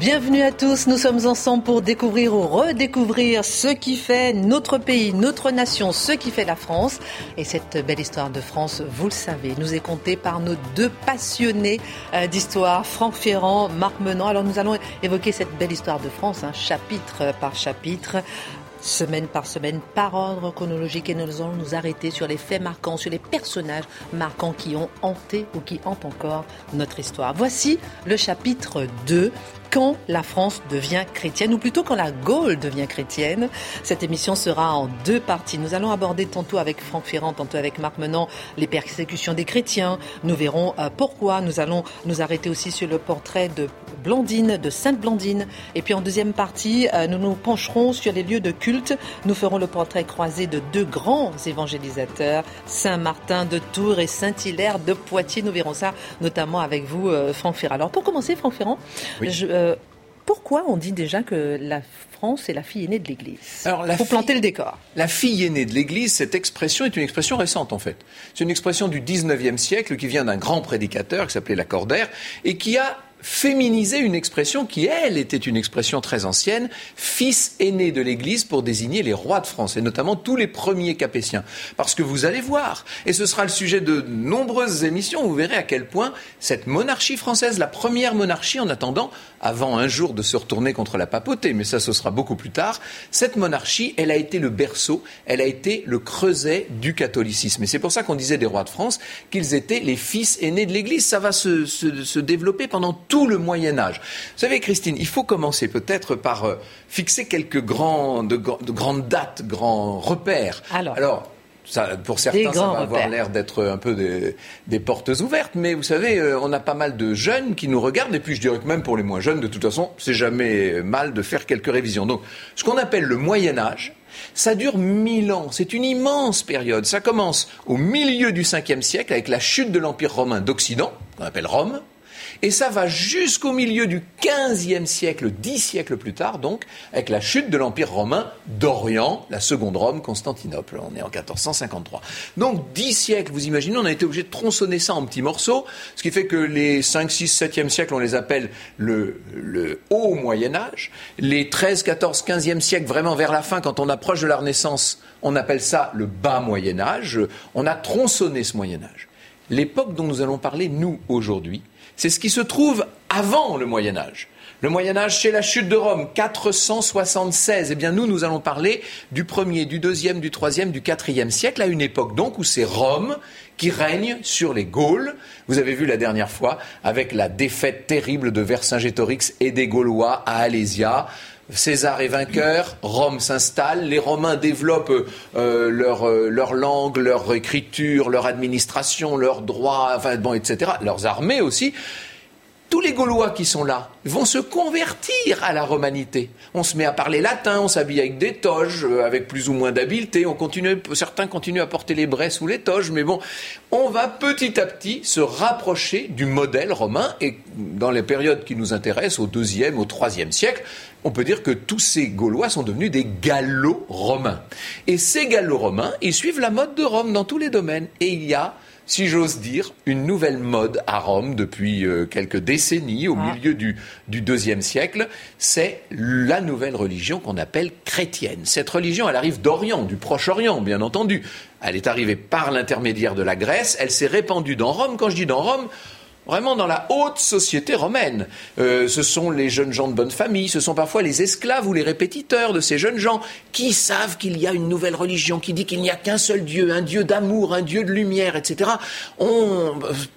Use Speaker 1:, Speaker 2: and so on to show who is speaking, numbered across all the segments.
Speaker 1: Bienvenue à tous, nous sommes ensemble pour découvrir ou redécouvrir ce qui fait notre pays, notre nation, ce qui fait la France. Et cette belle histoire de France, vous le savez, nous est contée par nos deux passionnés euh, d'histoire, Franck Ferrand, Marc Menant. Alors nous allons évoquer cette belle histoire de France, hein, chapitre par chapitre semaine par semaine, par ordre chronologique, et nous allons nous arrêter sur les faits marquants, sur les personnages marquants qui ont hanté ou qui hantent encore notre histoire. Voici le chapitre 2, quand la France devient chrétienne, ou plutôt quand la Gaule devient chrétienne. Cette émission sera en deux parties. Nous allons aborder tantôt avec Franck Ferrand, tantôt avec Marc Menant, les persécutions des chrétiens. Nous verrons euh, pourquoi. Nous allons nous arrêter aussi sur le portrait de Blandine, de Sainte Blandine. Et puis en deuxième partie, euh, nous nous pencherons sur les lieux de culte. Nous ferons le portrait croisé de deux grands évangélisateurs, Saint Martin de Tours et Saint Hilaire de Poitiers. Nous verrons ça notamment avec vous, euh, Franck Ferrand. Alors pour commencer, Franck Ferrand, je, euh, pourquoi on dit déjà que la France est la fille aînée de l'Église Pour planter le décor.
Speaker 2: La fille aînée de l'Église, cette expression est une expression récente en fait. C'est une expression du 19e siècle qui vient d'un grand prédicateur qui s'appelait Lacordaire et qui a féminiser une expression qui, elle, était une expression très ancienne, fils aîné de l'Église pour désigner les rois de France, et notamment tous les premiers capétiens. Parce que vous allez voir, et ce sera le sujet de nombreuses émissions, vous verrez à quel point cette monarchie française, la première monarchie en attendant, avant un jour de se retourner contre la papauté, mais ça ce sera beaucoup plus tard, cette monarchie, elle a été le berceau, elle a été le creuset du catholicisme. Et c'est pour ça qu'on disait des rois de France qu'ils étaient les fils aînés de l'Église. Ça va se, se développer pendant tout le Moyen Âge. Vous savez, Christine, il faut commencer peut-être par euh, fixer quelques grands, de, grandes dates, grands repères. Alors, ça, pour certains, ça va avoir l'air d'être un peu des, portes ouvertes, mais vous savez, euh, on a pas mal de jeunes qui nous regardent, et puis je dirais que même pour les moins jeunes, de toute façon, c'est jamais mal de faire quelques révisions. Donc, ce qu'on appelle le Moyen Âge, ça dure mille ans, c'est une immense période. Ça commence au milieu du 5e siècle avec la chute de l'Empire romain d'Occident, qu'on appelle Rome, et ça va jusqu'au milieu du XVe siècle, dix siècles plus tard, donc, avec la chute de l'Empire romain d'Orient, la seconde Rome, Constantinople. On est en 1453. Donc, dix siècles, vous imaginez, on a été obligé de tronçonner ça en petits morceaux, ce qui fait que les 5, 6, 7e siècles, on les appelle le, le haut Moyen Âge. Les 13, 14, 15e siècles, vraiment vers la fin, quand on approche de la Renaissance, on appelle ça le bas Moyen Âge. On a tronçonné ce Moyen Âge. L'époque dont nous allons parler, nous, aujourd'hui, c'est ce qui se trouve avant le Moyen Âge. Le Moyen Âge, c'est la chute de Rome, 476. Eh bien, nous, nous allons parler du premier, du deuxième, du troisième, du quatrième siècle, à une époque donc où c'est Rome qui règne sur les Gaules. Vous avez vu la dernière fois avec la défaite terrible de Vercingétorix et des Gaulois à Alésia. César est vainqueur, Rome s'installe, les Romains développent euh, leur, euh, leur, langue, leur écriture, leur administration, leurs droits, bon, etc., leurs armées aussi tous les Gaulois qui sont là vont se convertir à la romanité. On se met à parler latin, on s'habille avec des toges, euh, avec plus ou moins d'habileté. On continue, certains continuent à porter les bresses ou les toges, mais bon, on va petit à petit se rapprocher du modèle romain. Et dans les périodes qui nous intéressent, au deuxième, au troisième siècle, on peut dire que tous ces Gaulois sont devenus des gallo-romains. Et ces gallo-romains, ils suivent la mode de Rome dans tous les domaines. Et il y a si j'ose dire, une nouvelle mode à Rome depuis euh, quelques décennies, au ah. milieu du, du deuxième siècle. C'est la nouvelle religion qu'on appelle chrétienne. Cette religion, elle arrive d'Orient, du Proche-Orient, bien entendu. Elle est arrivée par l'intermédiaire de la Grèce. Elle s'est répandue dans Rome. Quand je dis dans Rome, vraiment dans la haute société romaine. Euh, ce sont les jeunes gens de bonne famille, ce sont parfois les esclaves ou les répétiteurs de ces jeunes gens qui savent qu'il y a une nouvelle religion, qui dit qu'il n'y a qu'un seul Dieu, un Dieu d'amour, un Dieu de lumière, etc. On,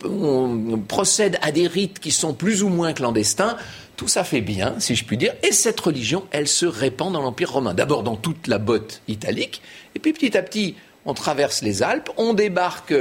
Speaker 2: on procède à des rites qui sont plus ou moins clandestins. Tout ça fait bien, si je puis dire, et cette religion, elle se répand dans l'Empire romain. D'abord dans toute la botte italique, et puis petit à petit, on traverse les Alpes, on débarque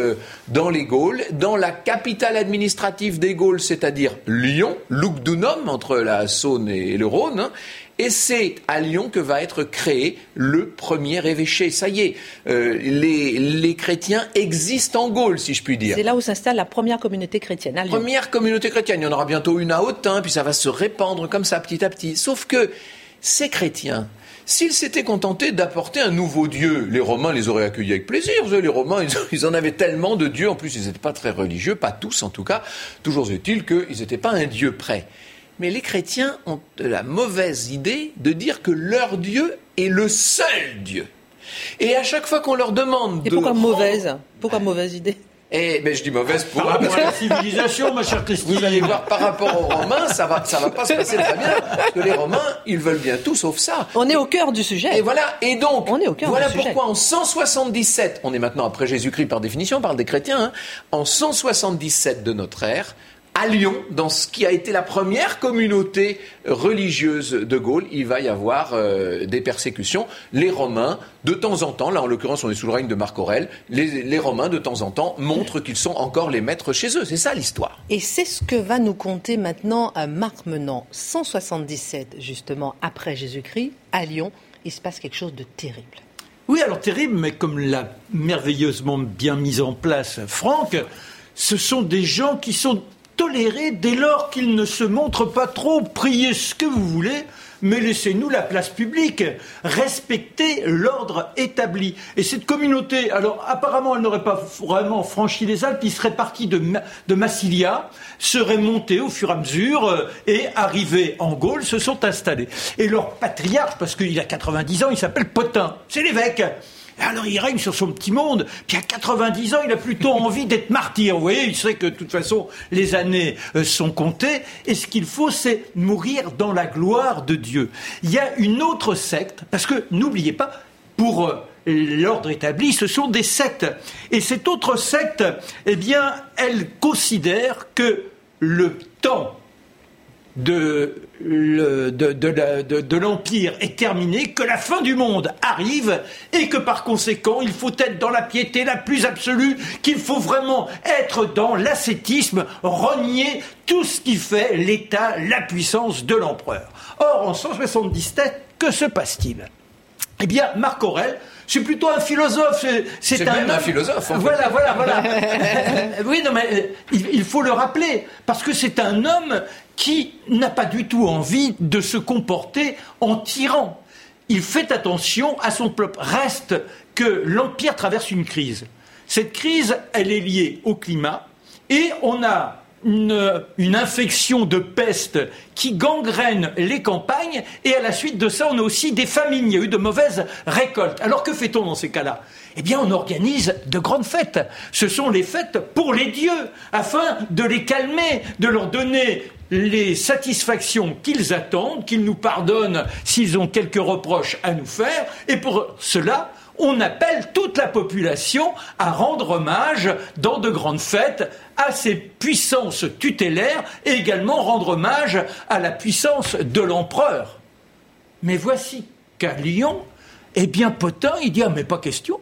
Speaker 2: dans les Gaules, dans la capitale administrative des Gaules, c'est-à-dire Lyon, Lugdunum, entre la Saône et le Rhône, hein. et c'est à Lyon que va être créé le premier évêché. Ça y est, euh, les, chrétiens existent en Gaule, si je puis dire.
Speaker 1: C'est là où s'installe la première communauté chrétienne. À
Speaker 2: Première communauté chrétienne. Il y en aura bientôt une à Autun, puis ça va se répandre comme ça petit à petit. Sauf que ces chrétiens, S'ils s'étaient contentés d'apporter un nouveau Dieu, les Romains les auraient accueillis avec plaisir. Les Romains, ils en avaient tellement de dieux. En plus, ils n'étaient pas très religieux, pas tous en tout cas. Toujours est-il qu'ils n'étaient pas un Dieu prêt. Mais les chrétiens ont la mauvaise idée de dire que leur Dieu est le seul Dieu. Et à chaque fois qu'on leur demande
Speaker 1: Et pourquoi mauvaise? Pourquoi mauvaise idée?
Speaker 2: Eh, mais je dis mauvaise pour
Speaker 3: par rapport à la civilisation, ma chère Christine.
Speaker 2: Vous allez voir, par rapport aux Romains, ça va, ça va pas se passer très bien, parce que les Romains, ils veulent bien tout sauf ça.
Speaker 1: On est au cœur du sujet.
Speaker 2: Et voilà. Et donc,
Speaker 1: on est au cœur
Speaker 2: voilà
Speaker 1: du
Speaker 2: pourquoi en 177, on est maintenant après Jésus-Christ par définition, on parle des chrétiens, hein, en 177 de notre ère, à Lyon, dans ce qui a été la première communauté religieuse de Gaulle, il va y avoir euh, des persécutions. Les Romains, de temps en temps, là en l'occurrence on est sous le règne de Marc Aurèle, les, Romains de temps en temps montrent qu'ils sont encore les maîtres chez eux. C'est ça l'histoire.
Speaker 1: Et c'est ce que va nous conter maintenant Marc Menant, 177 justement après Jésus-Christ, à Lyon. Il se passe quelque chose de terrible.
Speaker 3: Oui, alors terrible, mais comme l'a merveilleusement bien mis en place Franck, ce sont des gens qui sont toléré dès lors qu'il ne se montre pas trop. Priez ce que vous voulez, mais laissez-nous la place publique. Respectez l'ordre établi. Et cette communauté, alors apparemment, elle n'aurait pas vraiment franchi les Alpes, il serait parti de, de Massilia, serait monté au fur et à mesure euh, et arrivé en Gaule, se sont installés. Et leur patriarche, parce qu'il a 90 ans, il s'appelle Potin. C'est l'évêque. Alors il règne sur son petit monde, puis à 90 ans, il a plutôt envie d'être martyr. Vous voyez, il sait que de toute façon, les années euh, sont comptées, et ce qu'il faut, c'est mourir dans la gloire de Dieu. Il y a une autre secte, parce que n'oubliez pas, pour euh, l'ordre établi, ce sont des sectes. Et cette autre secte, eh bien, elle considère que le temps de, de, l'Empire est terminé, que la fin du monde arrive et que par conséquent il faut être dans la piété la plus absolue, qu'il faut vraiment être dans l'ascétisme, renier tout ce qui fait l'état, la puissance de l'empereur. Or, en 177, que se passe-t-il? Eh bien, Marc Aurèle c'est plutôt un philosophe.
Speaker 2: C'est un, un philosophe.
Speaker 3: Voilà, voilà, voilà. oui, non, mais euh, il, faut le rappeler parce que c'est un homme qui n'a pas du tout envie de se comporter en tyran. Il fait attention à son peuple. Reste que l'Empire traverse une crise. Cette crise, elle est liée au climat et on a une, infection de peste qui gangrène les campagnes et à la suite de ça, on a aussi des famines. Il y a eu de mauvaises récoltes. Alors que fait-on dans ces cas-là? Eh bien, on organise de grandes fêtes. Ce sont les fêtes pour les dieux afin de les calmer, de leur donner les satisfactions qu'ils attendent, qu'ils nous pardonnent s'ils ont quelques reproches à nous faire. Et pour cela, on appelle toute la population à rendre hommage dans de grandes fêtes à ces puissances tutélaires et également rendre hommage à la puissance de l'empereur. Mais voici qu'à Lyon, eh bien Potin, il dit ah mais pas question.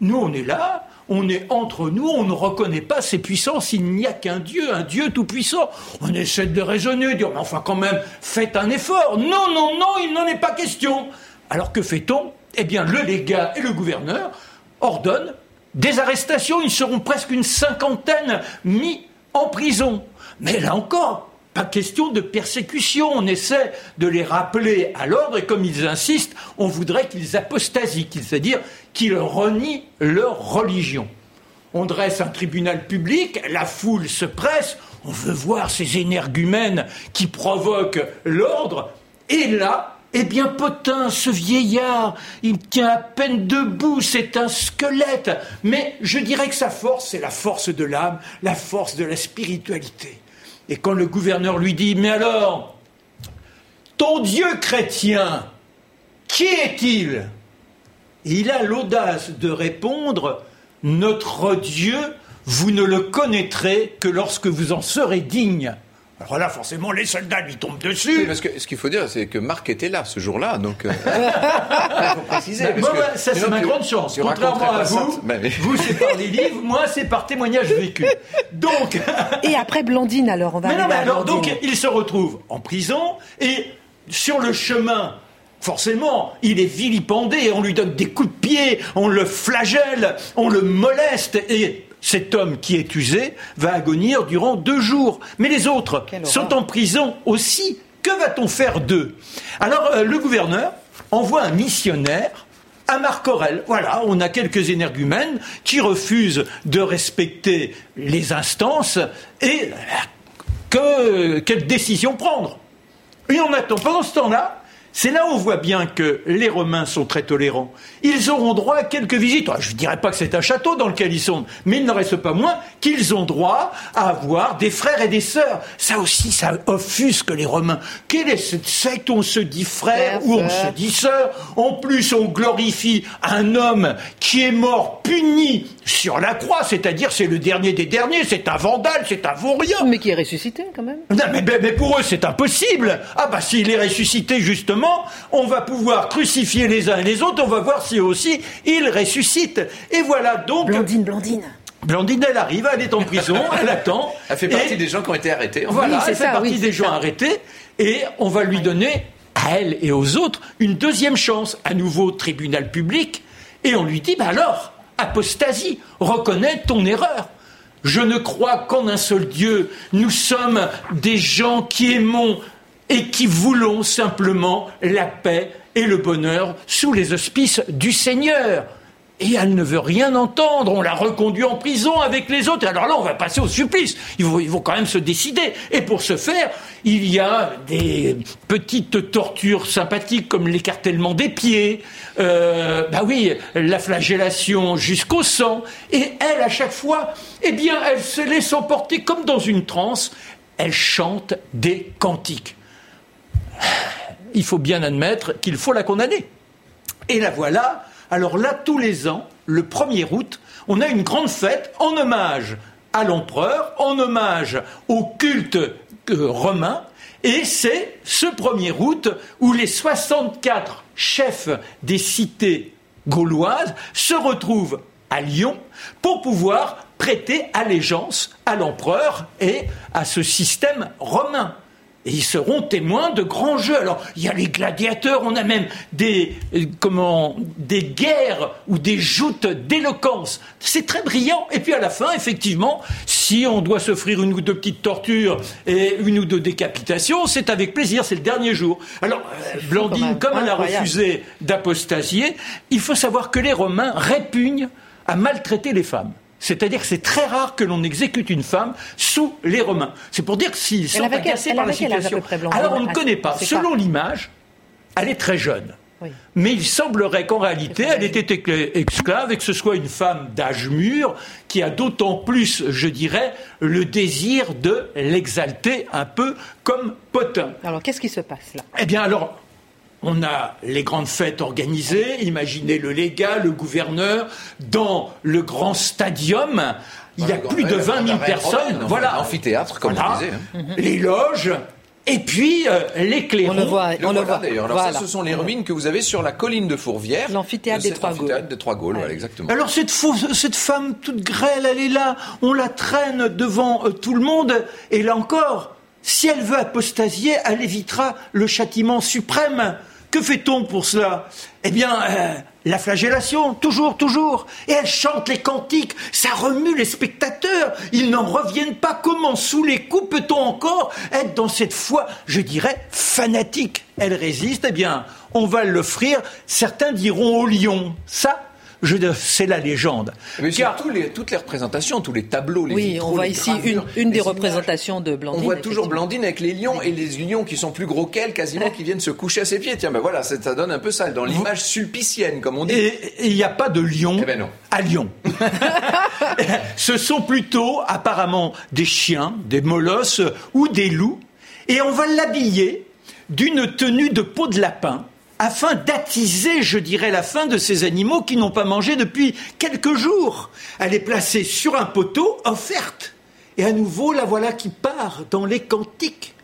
Speaker 3: Nous on est là, on est entre nous, on ne reconnaît pas ces puissances, il n'y a qu'un Dieu, un Dieu tout-puissant. On essaie de raisonner, dire mais enfin quand même, faites un effort. Non, non, non, il n'en est pas question. Alors que fait-on? Eh bien le légat et le gouverneur ordonnent des arrestations, ils seront presque une cinquantaine mis en prison. Mais là encore, pas question de persécution, on essaie de les rappeler à l'ordre et comme ils insistent, on voudrait qu'ils apostasient, c'est-à-dire qu'ils renient leur religion. On dresse un tribunal public, la foule se presse, on veut voir ces énergumènes qui provoquent l'ordre, et là, eh bien, Potin, ce vieillard, il tient à peine debout, c'est un squelette. Mais je dirais que sa force, c'est la force de l'âme, la force de la spiritualité. Et quand le gouverneur lui dit, mais alors, ton Dieu chrétien, qui est-il? Il a l'audace de répondre, notre Dieu, vous ne le connaîtrez que lorsque vous en serez digne. Alors là, forcément, les soldats lui tombent dessus.
Speaker 2: parce que ce qu'il faut dire, c'est que Marc était là ce jour-là, donc. Euh, il faut
Speaker 3: préciser. ça, c'est ma grande chance. Contrairement à vous, bah, vous, c'est par les livres, moi, c'est par témoignage vécu. Donc.
Speaker 1: et après Blandine, alors, on va.
Speaker 3: Mais non, mais alors, donc, il se retrouve en prison et sur le chemin. Forcément, il est vilipendé, on lui donne des coups de pied, on le flagelle, on le moleste, et cet homme qui est usé va agonir durant deux jours. Mais les autres sont en prison aussi. Que va-t-on faire d'eux? Alors euh, le gouverneur envoie un missionnaire à Marc Aurel. Voilà, on a quelques énergumènes qui refusent de respecter les instances et que, quelle décision prendre? Et on attend. Pendant ce temps-là, c'est là où on voit bien que les Romains sont très tolérants. Ils auront droit à quelques visites. Je ne dirais pas que c'est un château dans lequel ils sont, mais il n'en reste pas moins qu'ils ont droit à avoir des frères et des sœurs. Ça aussi, ça offusque les Romains. Quelle est cette secte où on se dit frère, ou on se dit sœur En plus, on glorifie un homme qui est mort puni sur la croix, c'est-à-dire c'est le dernier des derniers, c'est un vandale, c'est un vaurien.
Speaker 1: Mais qui est ressuscité quand même.
Speaker 3: Non, mais, mais pour eux, c'est impossible. Ah bah s'il est ressuscité, justement, on va pouvoir crucifier les uns et les autres, on va voir si aussi ils ressuscitent. Et voilà donc.
Speaker 1: Blandine, Blandine.
Speaker 3: Blandine, elle arrive, elle est en prison, elle attend.
Speaker 2: Elle fait partie des gens qui ont été arrêtés.
Speaker 3: Voilà, elle fait partie des gens arrêtés. Et on va lui donner, à elle et aux autres, une deuxième chance. À nouveau, tribunal public. Et on lui dit, bah alors, apostasie, reconnais ton erreur. Je ne crois qu'en un seul Dieu. Nous sommes des gens qui aimons et qui voulons simplement la paix et le bonheur sous les auspices du Seigneur. Et elle ne veut rien entendre. On l'a reconduit en prison avec les autres. alors là, on va passer au supplice. Ils vont, quand même se décider. Et pour ce faire, il y a des petites tortures sympathiques comme l'écartèlement des pieds. Euh, bah oui, la flagellation jusqu'au sang. Et elle, à chaque fois, eh bien, elle se laisse emporter comme dans une transe. Elle chante des cantiques il faut bien admettre qu'il faut la condamner. Et la voilà. Alors là, tous les ans, le 1er août, on a une grande fête en hommage à l'empereur, en hommage au culte euh, romain. Et c'est ce 1er août où les 64 chefs des cités gauloises se retrouvent à Lyon pour pouvoir prêter allégeance à l'empereur et à ce système romain. Et ils seront témoins de grands jeux. Alors, il y a les gladiateurs, on a même des, euh, comment, des guerres ou des joutes d'éloquence. C'est très brillant. Et puis à la fin, effectivement, si on doit s'offrir une ou deux petites tortures et une ou deux décapitations, c'est avec plaisir, c'est le dernier jour. Alors, euh, Blandine, comme elle a refusé d'apostasier, il faut savoir que les Romains répugnent à maltraiter les femmes. C'est-à-dire que c'est très rare que l'on exécute une femme sous les Romains. C'est pour dire que s'ils sont agacés par la situation. Alors on ne connaît pas. Selon l'image, elle est très jeune. Mais il semblerait qu'en réalité, elle était esclave et que ce soit une femme d'âge mûr qui a d'autant plus, je dirais, le désir de l'exalter un peu comme Potin.
Speaker 1: Alors qu'est-ce qui se passe là?
Speaker 3: Eh bien alors, on a les grandes fêtes organisées, imaginez le légat, le gouverneur, dans le grand stadium. Il y a plus de 20 000 personnes.
Speaker 2: voilà. Amphithéâtre, comme on disait.
Speaker 3: Hein. Les loges. Et puis euh, les On
Speaker 1: le voit, on le voit.
Speaker 2: d'ailleurs. Alors ça, ce sont les ruines que vous avez sur la colline de Fourvière.
Speaker 1: L'amphithéâtre des Trois Gaules.
Speaker 2: des Trois Gaules, voilà, exactement.
Speaker 3: Alors cette, cette femme toute grêle, elle est là, on la traîne devant euh, tout le monde, et là encore, si elle veut apostasier, elle évitera le châtiment suprême. Que fait-on pour cela? Eh bien, euh, la flagellation, toujours, toujours. Et elle chante les cantiques, ça remue les spectateurs. Ils n'en reviennent pas. Comment, sous les coups, peut-on encore être dans cette foi, je dirais, fanatique? Elle résiste, eh bien, on va l'offrir. Certains diront au lion. Ça, c'est la légende.
Speaker 2: Mais les, toutes les représentations, tous les tableaux, les
Speaker 1: Oui, on voit ici une, des représentations de Blandine.
Speaker 2: On voit toujours Blandine avec les lions et les lions qui sont plus gros qu'elle, quasiment, qui viennent se coucher à ses pieds. Tiens, ben voilà, ça, donne un peu ça, dans l'image sulpicienne, comme on dit.
Speaker 3: Et il n'y a pas de lion
Speaker 2: eh ben
Speaker 3: à Lyon. Ce sont plutôt, apparemment, des chiens, des molosses ou des loups. Et on va l'habiller d'une tenue de peau de lapin afin d'attiser, je dirais, la faim de ces animaux qui n'ont pas mangé depuis quelques jours. Elle est placée sur un poteau, offerte. Et à nouveau, la voilà qui part dans les cantiques.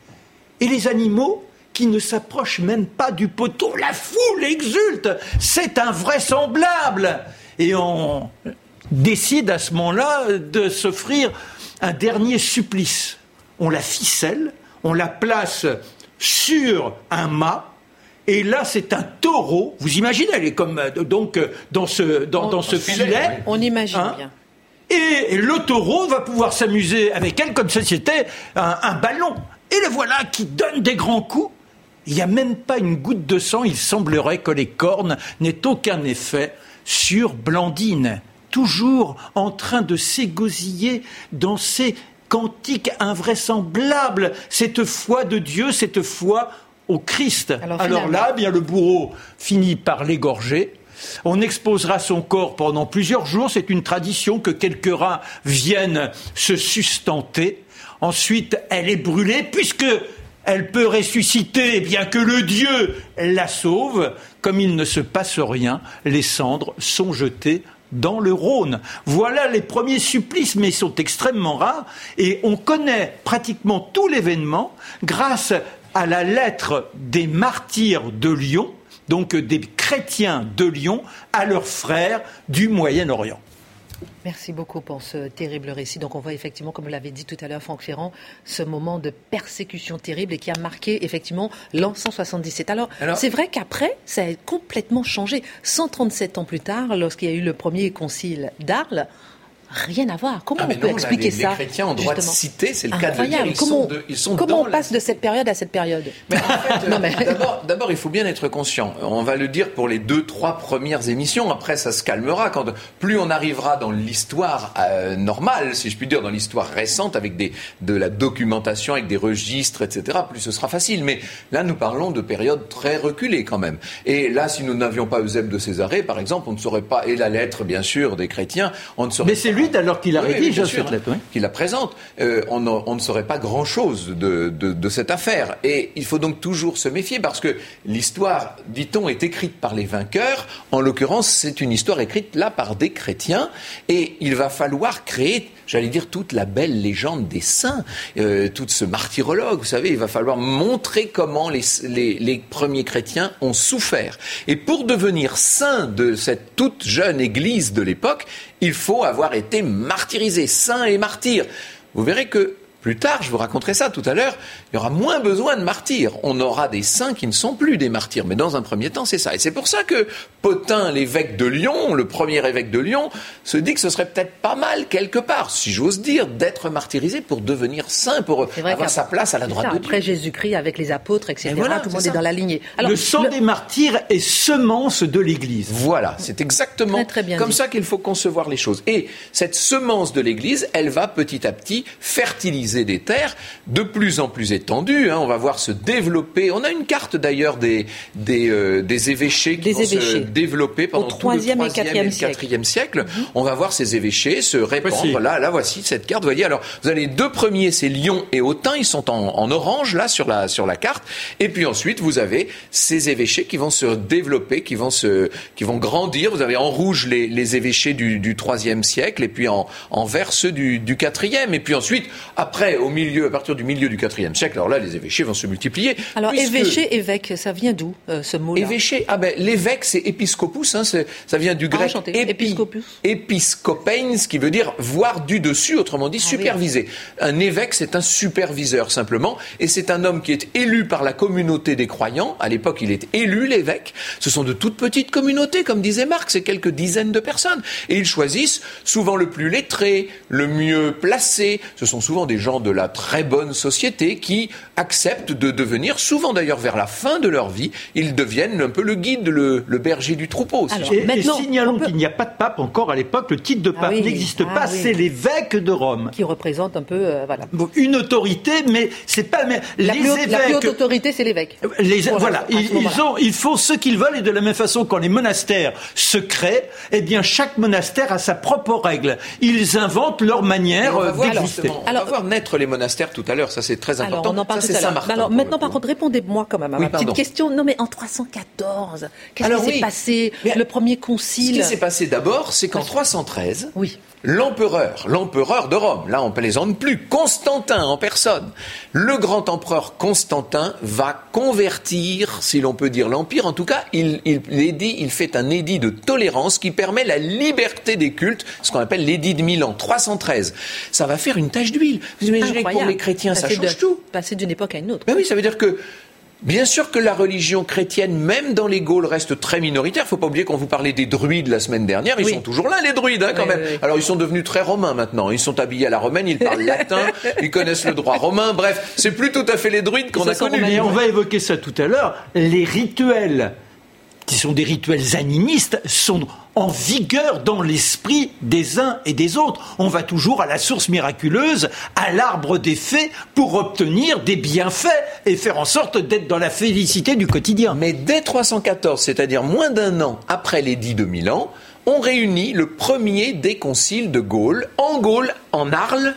Speaker 3: Et les animaux qui ne s'approchent même pas du poteau, la foule exulte. C'est invraisemblable. Et on décide à ce moment-là de s'offrir un dernier supplice. On la ficelle, on la place sur un mât, et là, c'est un taureau. Vous imaginez, elle est comme euh, donc euh, dans ce dans, ce filet.
Speaker 1: On imagine hein bien.
Speaker 3: Et le taureau va pouvoir s'amuser avec elle comme si c'était un, ballon. Et le voilà qui donne des grands coups. Il n'y a même pas une goutte de sang. Il semblerait que les cornes n'aient aucun effet sur Blandine, toujours en train de s'égosiller dans ces cantiques invraisemblables, cette foi de Dieu, cette foi au Christ. Alors, là, bien le bourreau finit par l'égorger. On exposera son corps pendant plusieurs jours. C'est une tradition que quelques rats viennent se sustenter. Ensuite, elle est brûlée puisque elle peut ressusciter, bien que le Dieu la sauve. Comme il ne se passe rien, les cendres sont jetées dans le Rhône. Voilà les premiers supplices, mais ils sont extrêmement rares. Et on connaît pratiquement tout l'événement grâce à la lettre des martyrs de Lyon, donc des chrétiens de Lyon, à leurs frères du Moyen-Orient.
Speaker 1: Merci beaucoup pour ce terrible récit. Donc on voit effectivement, comme vous l'avez dit tout à l'heure, Franck Ferrand, ce moment de persécution terrible et qui a marqué effectivement l'an 177. Alors, Alors c'est vrai qu'après, ça a complètement changé. 137 ans plus tard, lorsqu'il y a eu le premier concile d'Arles, rien à voir. Comment ah, on peut expliquer ça
Speaker 2: Les chrétiens ont droit de citer, c'est le cas
Speaker 1: de
Speaker 2: dire.
Speaker 1: Ils comment, sont ils sont comment on passe de cette période à cette période
Speaker 2: D'abord, il faut bien être conscient. On va le dire pour les deux, trois premières émissions. Après, ça se calmera. Quand plus on arrivera dans l'histoire euh, normale, si je puis dire, dans l'histoire récente, avec des, de la documentation, avec des registres, etc., plus ce sera facile. Mais là, nous parlons de périodes très reculées quand même. Et là, si nous n'avions pas Eusèbe de Césarée, par exemple, on ne saurait pas, et la lettre, bien sûr, des chrétiens, on ne saurait
Speaker 3: pas alors qu'il a rédigé cette lettre.
Speaker 2: Qu'il la présente. Euh, on, ne saurait pas grand-chose de, cette affaire. Et il faut donc toujours se méfier parce que l'histoire, dit-on, est écrite par les vainqueurs. En l'occurrence, c'est une histoire écrite là par des chrétiens. Et il va falloir créer j'allais dire, toute la belle légende des saints, euh, tout ce martyrologue. Vous savez, il va falloir montrer comment les, les, premiers chrétiens ont souffert. Et pour devenir saint de cette toute jeune église de l'époque, il faut avoir été martyrisé, saint et martyr. Vous verrez que plus tard, je vous raconterai ça tout à l'heure, il y aura moins besoin de martyrs. On aura des saints qui ne sont plus des martyrs. Mais dans un premier temps, c'est ça. Et c'est pour ça que Potin, l'évêque de Lyon, le premier évêque de Lyon, se dit que ce serait peut-être pas mal, quelque part, si j'ose dire, d'être martyrisé pour devenir saint, pour avoir sa place à la droite de Dieu.
Speaker 1: Après Jésus-Christ, avec les apôtres, etc., tout le monde est, dans la lignée.
Speaker 3: le sang des martyrs est semence de l'Église.
Speaker 2: Voilà, c'est exactement comme ça qu'il faut concevoir les choses. Et cette semence de l'Église, elle va petit à petit fertiliser des terres de plus en plus étendues. Hein. On va voir se développer. On a une carte d'ailleurs des, des, euh, évêchés qui vont se développer pendant tout le 3e et 4e siècle. Mhm. On va voir ces évêchés se répandre. Là, là, voici cette carte. Vous voyez, alors, vous avez les deux premiers, c'est Lyon et Autun. Ils sont en, orange, là, sur la, sur la carte. Et puis ensuite, vous avez ces évêchés qui vont se développer, qui vont, se, qui vont grandir. Vous avez en rouge les, les évêchés du, du 3e siècle et puis en, en vert ceux du, du 4e. Et puis ensuite, après, au milieu, à partir du milieu du IVe siècle, alors là, les évêchés vont se multiplier.
Speaker 1: Alors, évêché, évêque, ça vient d'où, euh, ce mot-là?
Speaker 2: Évêché, ah ben, l'évêque, c'est episcopus, hein, ça vient du grec
Speaker 1: ah, épi,
Speaker 2: ce qui veut dire voir du dessus, autrement dit, ah superviser. Un évêque, c'est un superviseur, simplement, et c'est un homme qui est élu par la communauté des croyants. À l'époque, il est élu, l'évêque. Ce sont de toutes petites communautés, comme disait Marc, c'est quelques dizaines de personnes. Et ils choisissent souvent le plus lettré, le mieux placé. Ce sont souvent des gens de la très bonne société qui acceptent de devenir, souvent d'ailleurs vers la fin de leur vie, ils deviennent un peu le guide, le, berger du troupeau.
Speaker 3: et, signalons qu'il n'y a pas de pape encore à l'époque, le titre de pape ah n'existe ah pas, c'est l'évêque de Rome.
Speaker 1: Qui représente un peu, euh, voilà.
Speaker 3: une autorité, mais c'est pas... Mais
Speaker 1: la, les plus évêques, la plus haute autorité, c'est l'évêque.
Speaker 3: Les, voilà, ils, ont, ils font ce qu'ils veulent, et de la même façon, quand les monastères se créent, eh bien, chaque monastère a sa propre règle. Ils inventent leur manière d'exister.
Speaker 2: Alors, on va voir les monastères tout à l'heure, ça c'est très important.
Speaker 1: Alors, on en ça, c'est Alors maintenant, par contre, répondez-moi quand même à ma petite question. Non, mais en 314, qu'est-ce qui s'est passé Le premier concile.
Speaker 2: Ce qui s'est passé d'abord, c'est qu'en 313, oui. L'empereur, l'empereur de Rome, là on plaisante plus, Constantin en personne, le grand empereur Constantin va convertir, si l'on peut dire l'empire, en tout cas il, il, il fait un édit de tolérance qui permet la liberté des cultes, ce qu'on appelle l'édit de Milan, 313. Ça va faire une tache d'huile. Vous imaginez que pour les chrétiens ça change tout.
Speaker 1: Passer d'une époque à une autre.
Speaker 2: Ben oui, ça veut dire que Bien sûr que la religion chrétienne, même dans les Gaules, reste très minoritaire. Il ne faut pas oublier qu'on vous parlait des druides la semaine dernière. Ils sont toujours là, les druides, hein, quand même. Alors, ils sont devenus très romains maintenant. Ils sont habillés à la romaine, ils parlent latin, ils connaissent le droit romain. Bref, c'est plus tout à fait les druides qu'on a connus.
Speaker 3: on va évoquer ça tout à l'heure. Les rituels qui sont des rituels animistes, sont en vigueur dans l'esprit des uns et des autres. On va toujours à la source miraculeuse, à l'arbre des faits, pour obtenir des bienfaits et faire en sorte d'être dans la félicité du quotidien.
Speaker 2: Mais dès 314, c'est-à-dire moins d'un an après l'édit de Milan, on réunit le premier des conciles de Gaule, en Gaule, en Arles,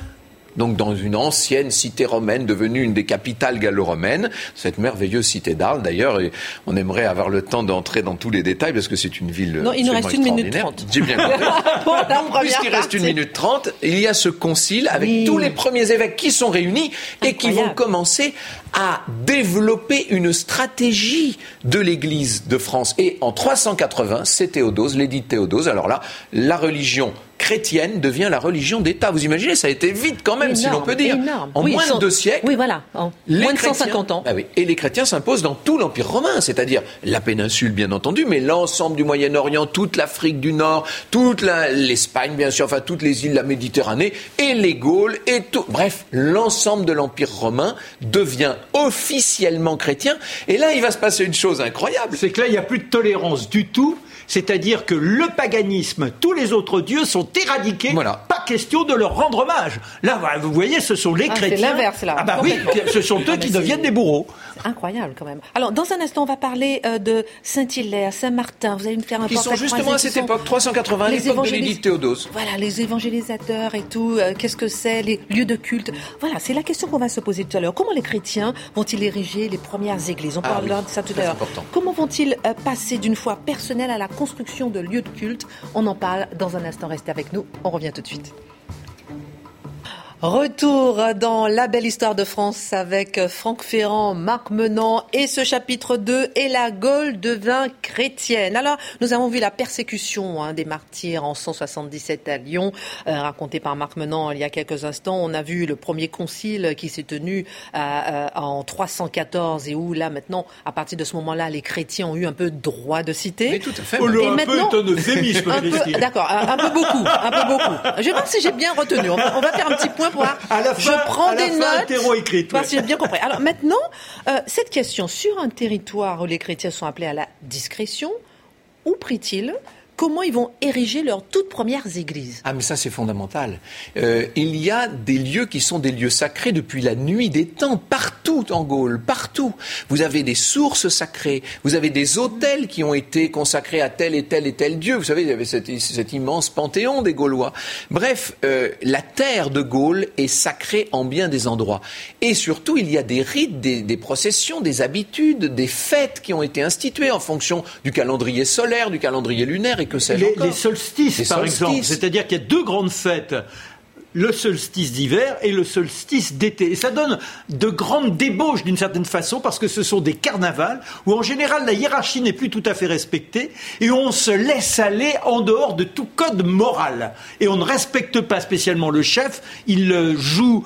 Speaker 2: donc dans une ancienne cité romaine devenue une des capitales gallo-romaines, cette merveilleuse cité d'Arles d'ailleurs, et on aimerait avoir le temps d'entrer dans tous les détails parce que c'est une ville
Speaker 1: Non, il nous reste une minute trente.
Speaker 2: J'ai bien compris. Puisqu'il reste une minute trente, il y a ce concile avec tous les premiers évêques qui sont réunis et qui vont commencer à développer une stratégie de l'Église de France. Et en 380, c'est Théodose, l'édit de Théodose. Alors là, la religion chrétienne devient la religion d'État. Vous imaginez, ça a été vite quand même, si l'on peut dire. En moins de deux siècles.
Speaker 1: Oui, voilà. En moins de 150 ans.
Speaker 2: Bah oui, et les chrétiens s'imposent dans tout l'Empire romain, c'est-à-dire la péninsule, bien entendu, mais l'ensemble du Moyen-Orient, toute l'Afrique du Nord, toute l'Espagne, bien sûr, enfin toutes les îles de la Méditerranée, et les Gaules, et tout. Bref, l'ensemble de l'Empire romain devient officiellement chrétien. Et là, il va se passer une chose incroyable.
Speaker 3: C'est que là, il n'y a plus de tolérance du tout c'est-à-dire que le paganisme, tous les autres dieux sont éradiqués. Voilà. Pas question de leur rendre hommage. Là, vous voyez, ce sont les ah, chrétiens.
Speaker 1: C'est l'inverse là.
Speaker 3: Ah bah oui, ce sont eux qui deviennent des bourreaux.
Speaker 1: Incroyable quand même. Alors, dans un instant, on va parler euh, de Saint-Hilaire, Saint-Martin. Vous allez me faire un
Speaker 2: Qui sont justement à cette époque, 380, l'époque de l'édit Théodose.
Speaker 1: Voilà, les évangélisateurs et tout. Euh, qu'est-ce que c'est Les lieux de culte. Voilà, c'est la question qu'on va se poser tout à l'heure. Comment les chrétiens vont-ils ériger les premières églises? On ah parle de ça tout à l'heure. Comment vont-ils euh, passer d'une foi personnelle à la construction de lieux de culte? On en parle dans un instant. Restez avec nous. On revient tout de suite. Retour dans la belle histoire de France avec Franck Ferrand, Marc Menant et ce chapitre 2 et la Gaule devint chrétienne. Alors, nous avons vu la persécution hein, des martyrs en 177 à Lyon, euh, racontée par Marc Menant il y a quelques instants. On a vu le premier concile qui s'est tenu euh, euh, en 314 et où là maintenant, à partir de ce moment-là, les chrétiens ont eu un peu droit de citer.
Speaker 2: Mais tout à fait.
Speaker 3: Oh, et un maintenant, peu euphémisme.
Speaker 1: D'accord, un, peu beaucoup, un peu beaucoup. Je pense si j'ai bien retenu. on va faire un petit point je prends des notes. Parce que j'ai bien compris. Alors maintenant, euh, cette question sur un territoire où les chrétiens sont appelés à la discrétion, où prie-t-il? Comment ils vont ériger leurs toutes premières églises.
Speaker 2: Ah, mais ça, c'est fondamental. Euh, il y a des lieux qui sont des lieux sacrés depuis la nuit des temps, partout en Gaule, partout. Vous avez des sources sacrées, vous avez des hôtels qui ont été consacrés à tel et tel et tel dieu. Vous savez, il y avait cet, immense panthéon des Gaulois. Bref, euh, la terre de Gaule est sacrée en bien des endroits. Et surtout, il y a des rites, des processions, des habitudes, des fêtes qui ont été instituées en fonction du calendrier solaire, du calendrier lunaire
Speaker 3: les, solstices, par exemple. C'est-à-dire qu'il y a deux grandes fêtes le solstice d'hiver et le solstice d'été. Et ça donne de grandes débauches d'une certaine façon parce que ce sont des carnavals où en général la hiérarchie n'est plus tout à fait respectée et on se laisse aller en dehors de tout code moral. Et on ne respecte pas spécialement le chef, il joue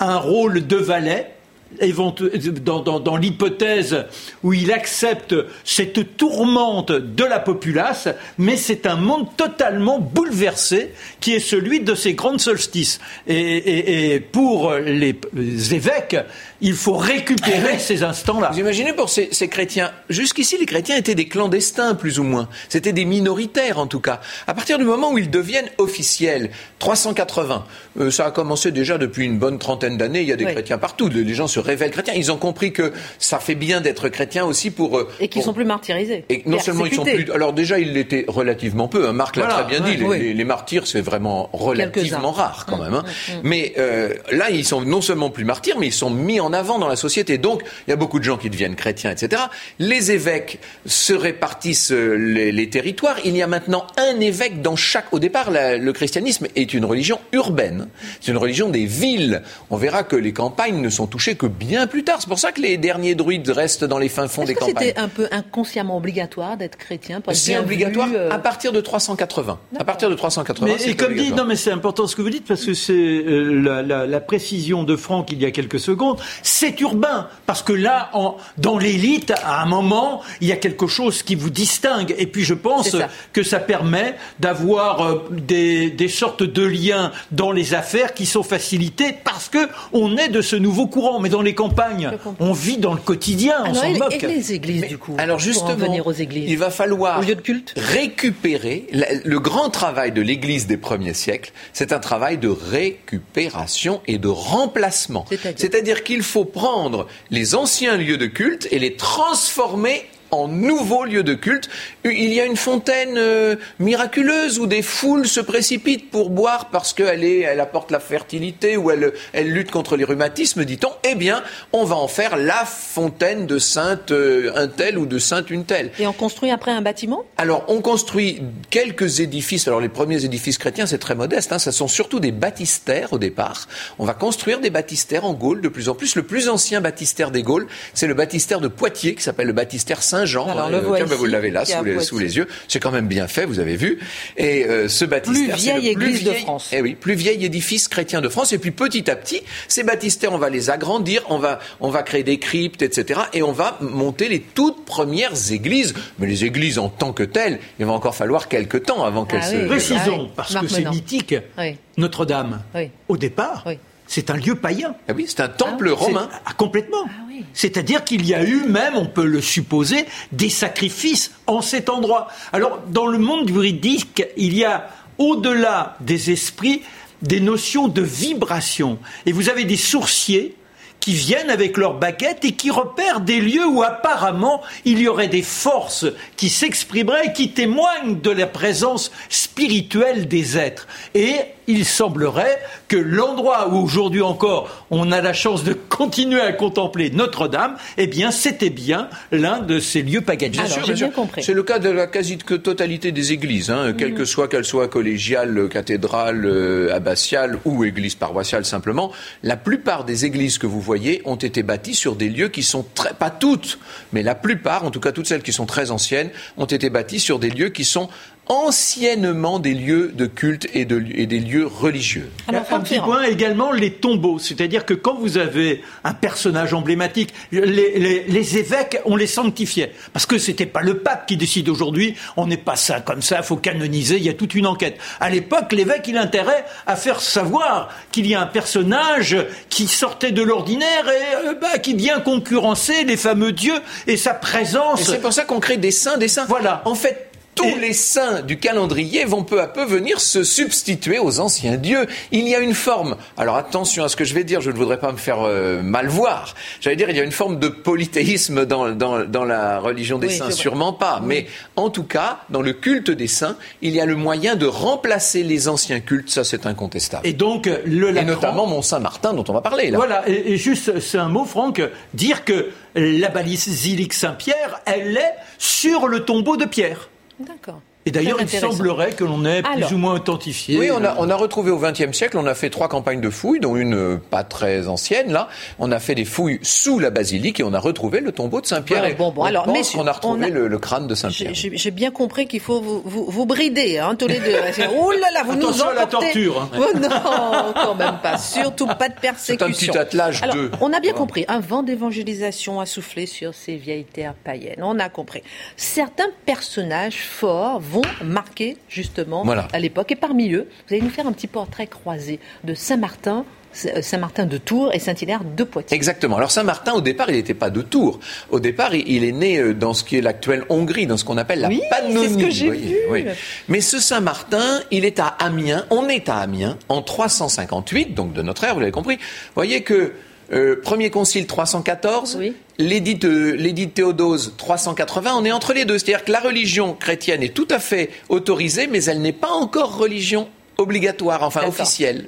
Speaker 3: un rôle de valet dans, dans, l'hypothèse où il accepte cette tourmente de la populace, mais c'est un monde totalement bouleversé qui est celui de ces grandes solstices. Et, pour les, évêques, il faut récupérer ces instants-là.
Speaker 2: Vous imaginez pour ces, chrétiens, jusqu'ici les chrétiens étaient des clandestins plus ou moins, c'était des minoritaires en tout cas. À partir du moment où ils deviennent officiels, 380, euh, ça a commencé déjà depuis une bonne trentaine d'années, il y a des chrétiens partout, les gens se révèlent chrétiens. Ils ont compris que ça fait bien d'être chrétien aussi pour...
Speaker 1: Euh, et qu'ils sont plus martyrisés.
Speaker 2: Et non seulement ils sont plus... Alors déjà, ils l'étaient relativement peu. Hein. Marc l'a très bien dit, les, martyrs, c'est vraiment relativement rare quand même. Hein. Mmh, mmh, mmh. Mais euh, là, ils sont non seulement plus martyrs, mais ils sont mis en avant dans la société. Donc, il y a beaucoup de gens qui deviennent chrétiens, etc. Les évêques se répartissent euh, les, territoires. Il y a maintenant un évêque dans chaque... Au départ, le christianisme est une religion urbaine. C'est une religion des villes. On verra que les campagnes ne sont touchées que bien plus tard. C'est pour ça que les derniers druides restent dans les fins fonds des campagnes.
Speaker 1: C'était un peu inconsciemment obligatoire d'être chrétien
Speaker 2: C'est obligatoire
Speaker 1: euh,
Speaker 2: à partir de 380. À partir de 380.
Speaker 3: Mais, et comme dit, non mais c'est important ce que vous dites parce que c'est euh, la, précision de Franck il y a quelques secondes. C'est urbain parce que là, en, dans l'élite, à un moment, il y a quelque chose qui vous distingue. Et puis je pense que ça permet d'avoir euh, des, des sortes de liens dans les affaires qui sont facilités parce que on est de ce nouveau courant. Mais dans les campagnes. On vit dans le quotidien, on s'en moque.
Speaker 1: Et les églises, du coup
Speaker 2: Alors justement, venir aux églises. il va falloir
Speaker 1: de culte
Speaker 2: récupérer le grand travail de l'Église des premiers siècles. C'est un travail de récupération et de remplacement. C'est-à-dire qu'il faut prendre les anciens lieux de culte et les transformer en nouveau lieu de culte. Il y a une fontaine euh, miraculeuse où des foules se précipitent pour boire parce qu'elle elle apporte la fertilité ou elle, elle lutte contre les rhumatismes, dit-on. Eh bien, on va en faire la fontaine de sainte euh, un tel ou de sainte une telle.
Speaker 1: Et on construit après un bâtiment?
Speaker 2: Alors, on construit quelques édifices. Alors, les premiers édifices chrétiens, c'est très modeste. Hein. Ce sont surtout des baptistères au départ. On va construire des baptistères en Gaule de plus en plus. Le plus ancien baptistère des Gaules, c'est le baptistère de Poitiers qui s'appelle le baptistère Saint Saint-Jean.
Speaker 1: Hein, euh,
Speaker 2: vous l'avez là sous les, sous les, yeux. C'est quand même bien fait, vous avez vu. Et euh, ce baptistère,
Speaker 1: plus vieille église de France.
Speaker 2: Eh oui, plus vieil édifice chrétien de France. Et puis petit à petit, ces baptistères, on va les agrandir, on va, on va créer des cryptes, etc. Et on va monter les toutes premières églises. Mais les églises en tant que telles, il va encore falloir quelques temps avant qu'elles ah se.
Speaker 3: Précisons, parce que c'est mythique. Notre-Dame, au départ, c'est un lieu païen.
Speaker 2: Ah oui, c'est un temple ah romain.
Speaker 3: Ah, complètement. C'est-à-dire qu'il y a eu même, on peut le supposer, des sacrifices en cet endroit. Alors, dans le monde juridique, il y a, au-delà des esprits, des notions de vibration. Et vous avez des sourciers qui viennent avec leurs baguettes et qui repèrent des lieux où apparemment il y aurait des forces qui s'exprimeraient et qui témoignent de la présence spirituelle des êtres. Et il semblerait que l'endroit où aujourd'hui encore on a la chance de continuer à contempler Notre-Dame, eh bien, c'était bien l'un de ces lieux paganistes.
Speaker 2: C'est le cas de la quasi-totalité des églises, hein, quelles que soient qu'elles soient collégiales, cathédrales, euh, abbatiales ou églises paroissiales simplement. La plupart des églises que vous voyez ont été bâties sur des lieux qui sont très, pas toutes, mais la plupart, en tout cas toutes celles qui sont très anciennes, ont été bâties sur des lieux qui sont anciennement des lieux de culte et, de, et des lieux religieux.
Speaker 3: Alors, un petit point également, les tombeaux. C'est-à-dire que quand vous avez un personnage emblématique, les, les, évêques, on les sanctifiait. Parce que c'était pas le pape qui décide aujourd'hui, on n'est pas ça comme ça, il faut canoniser, il y a toute une enquête. À l'époque, l'évêque, il a intérêt à faire savoir qu'il y a un personnage qui sortait de l'ordinaire et euh, bah, qui vient concurrencer les fameux dieux et sa présence.
Speaker 2: Et c'est pour ça qu'on crée des saints, des saints.
Speaker 3: Voilà.
Speaker 2: En fait, tous les saints du calendrier vont peu à peu venir se substituer aux anciens dieux. Il y a une forme, alors attention à ce que je vais dire, je ne voudrais pas me faire euh, mal voir. J'allais dire, il y a une forme de polythéisme dans, dans, la religion des saints, sûrement pas. Mais en tout cas, dans le culte des saints, il y a le moyen de remplacer les anciens cultes, ça c'est incontestable.
Speaker 3: Et donc, le
Speaker 2: Et notamment Mont-Saint-Martin dont on va parler là.
Speaker 3: Voilà, et, juste, c'est un mot, Franck, dire que la basilique Saint-Pierre, elle est sur le tombeau de Pierre.
Speaker 1: D'accord.
Speaker 3: Et d'ailleurs, il semblerait que l'on ait plus ou moins authentifié.
Speaker 2: Oui, on a, on a retrouvé au XXe siècle, on a fait trois campagnes de fouilles, dont une euh, pas très ancienne, là. On a fait des fouilles sous la basilique et on a retrouvé le tombeau de Saint-Pierre.
Speaker 1: bon, bon, alors,
Speaker 2: on a retrouvé Le, crâne de Saint-Pierre.
Speaker 1: J'ai bien compris qu'il faut vous, vous, brider, hein, tous les deux. oh là là, vous
Speaker 3: Attention
Speaker 1: nous
Speaker 3: à la torture. Hein.
Speaker 1: Oh non, quand même pas. Surtout pas de persécution.
Speaker 2: C'est un petit attelage de...
Speaker 1: On a bien compris. Un vent d'évangélisation a soufflé sur ces vieilles terres païennes. On a compris. Certains personnages forts vont marquer justement à l'époque. Et parmi eux, vous allez nous faire un petit portrait croisé de Saint-Martin Saint-Martin de Tours et Saint-Hilaire de Poitiers.
Speaker 2: Exactement. Alors Saint-Martin, au départ, il n'était pas de Tours. Au départ, il est né euh, dans ce qui est l'actuelle Hongrie, dans ce qu'on appelle la
Speaker 1: oui,
Speaker 2: Pannonie.
Speaker 1: C'est ce que j'ai vu.
Speaker 2: Mais ce Saint-Martin, il est à Amiens. On est à Amiens en 358, donc de notre ère, vous l'avez compris. Vous voyez que euh, premier concile 314, l'édit de Théodose 380, on est entre les deux. C'est-à-dire que la religion chrétienne est tout à fait autorisée, mais elle n'est pas encore religion obligatoire, enfin officiel.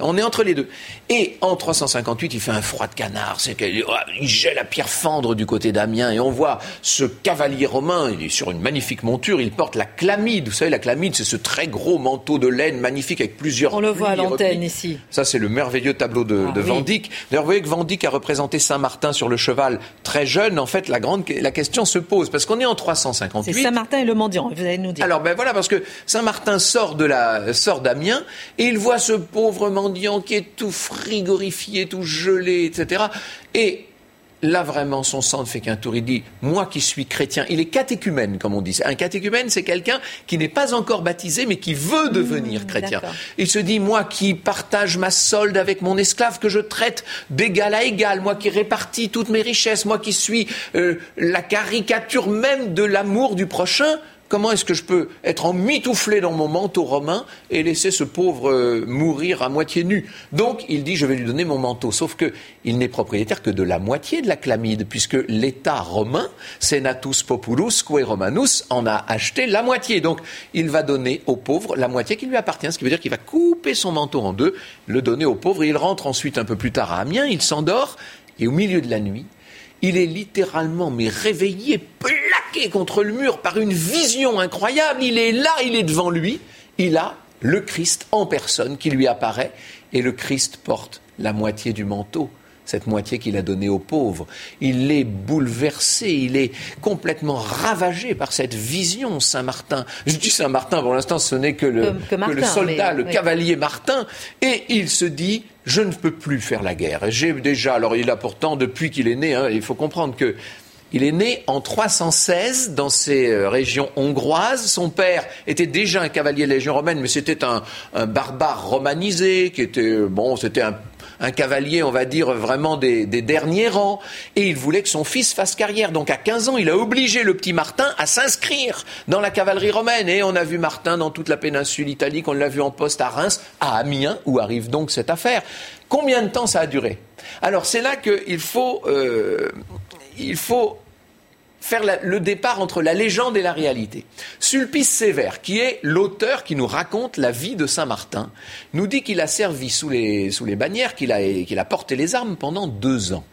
Speaker 2: On est entre les deux. Et en 358, il fait un froid de canard. C'est qu'il oh, gèle la pierre fendre du côté d'Amiens et on voit ce cavalier romain. Il est sur une magnifique monture. Il porte la chlamide. Vous savez, la chlamide, c'est ce très gros manteau de laine magnifique avec plusieurs.
Speaker 1: On le voit à l'antenne ici.
Speaker 2: Ça, c'est le merveilleux tableau de, ah, Van Dyck. D'ailleurs, vous voyez que Van Dyck a représenté Saint Martin sur le cheval très jeune. En fait, la grande la question se pose parce qu'on est en 358.
Speaker 1: C'est Saint Martin et le mendiant. Vous allez nous dire.
Speaker 2: Alors, ben voilà, parce que Saint Martin sort de la sort d'Amiens et il voit ce pauvre mendiant qui est tout frigorifié, tout gelé, etc. Et là vraiment son sang ne fait qu'un tour. Il dit, moi qui suis chrétien, il est catéchumène comme on dit. Un catéchumène, c'est quelqu'un qui n'est pas encore baptisé mais qui veut devenir mmh, chrétien. Il se dit, moi qui partage ma solde avec mon esclave, que je traite d'égal à égal, moi qui répartis toutes mes richesses, moi qui suis euh, la caricature même de l'amour du prochain, Comment est-ce que je peux être emmitouflé dans mon manteau romain et laisser ce pauvre euh, mourir à moitié nu? Donc, il dit, je vais lui donner mon manteau. Sauf qu'il n'est propriétaire que de la moitié de la chlamyde, puisque l'État romain, Senatus Populus que Romanus, en a acheté la moitié. Donc, il va donner aux pauvres la moitié qui lui appartient, ce qui veut dire qu'il va couper son manteau en deux, le donner aux pauvres. il rentre ensuite un peu plus tard à Amiens, il s'endort, et au milieu de la nuit, il est littéralement mais réveillé, plaqué contre le mur par une vision incroyable. Il est là, il est devant lui. Il a le Christ en personne qui lui apparaît et le Christ porte la moitié du manteau cette moitié qu'il a donnée aux pauvres. Il est bouleversé, il est complètement ravagé par cette vision, Saint-Martin. Je dis Saint-Martin, pour l'instant, ce n'est que le, soldat, le cavalier Martin, et il se dit, je ne peux plus faire la guerre. J'ai déjà, alors il a pourtant, depuis qu'il est né, hein, il faut comprendre que il est né en 316 dans ces euh, régions hongroises. Son père était déjà un cavalier de légion romaine, mais c'était un, un, barbare romanisé qui était bon, c'était un un cavalier, on va dire, vraiment des, derniers rangs, et il voulait que son fils fasse carrière. Donc à 15 ans, il a obligé le petit Martin à s'inscrire dans la cavalerie romaine. Et on a vu Martin dans toute la péninsule italique, on l'a vu en poste à Reims, à Amiens, où arrive donc cette affaire. Combien de temps ça a duré? Alors c'est là qu'il faut, euh, il faut faire le départ entre la légende et la réalité. Sulpice Sévère, qui est l'auteur qui nous raconte la vie de Saint Martin, nous dit qu'il a servi sous les, sous les bannières, qu'il a, qu'il a porté les armes pendant deux ans.